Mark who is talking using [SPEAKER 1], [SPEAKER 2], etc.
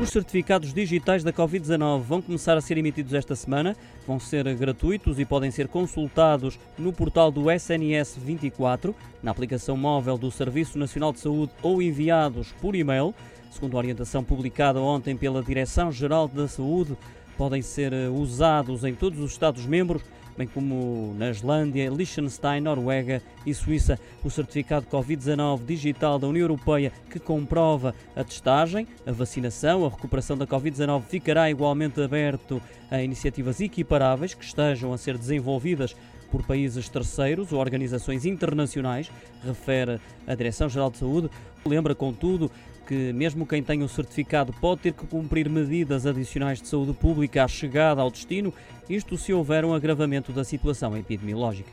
[SPEAKER 1] Os certificados digitais da Covid-19 vão começar a ser emitidos esta semana, vão ser gratuitos e podem ser consultados no portal do SNS 24, na aplicação móvel do Serviço Nacional de Saúde ou enviados por e-mail. Segundo a orientação publicada ontem pela Direção-Geral da Saúde, podem ser usados em todos os Estados-membros bem como na Islândia, Liechtenstein, Noruega e Suíça. O certificado Covid-19 digital da União Europeia que comprova a testagem, a vacinação, a recuperação da Covid-19 ficará igualmente aberto a iniciativas equiparáveis que estejam a ser desenvolvidas por países terceiros ou organizações internacionais, refere a Direção-Geral de Saúde. Lembra, contudo, que mesmo quem tem o certificado pode ter que cumprir medidas adicionais de saúde pública à chegada ao destino, isto se houver um agravamento da situação epidemiológica.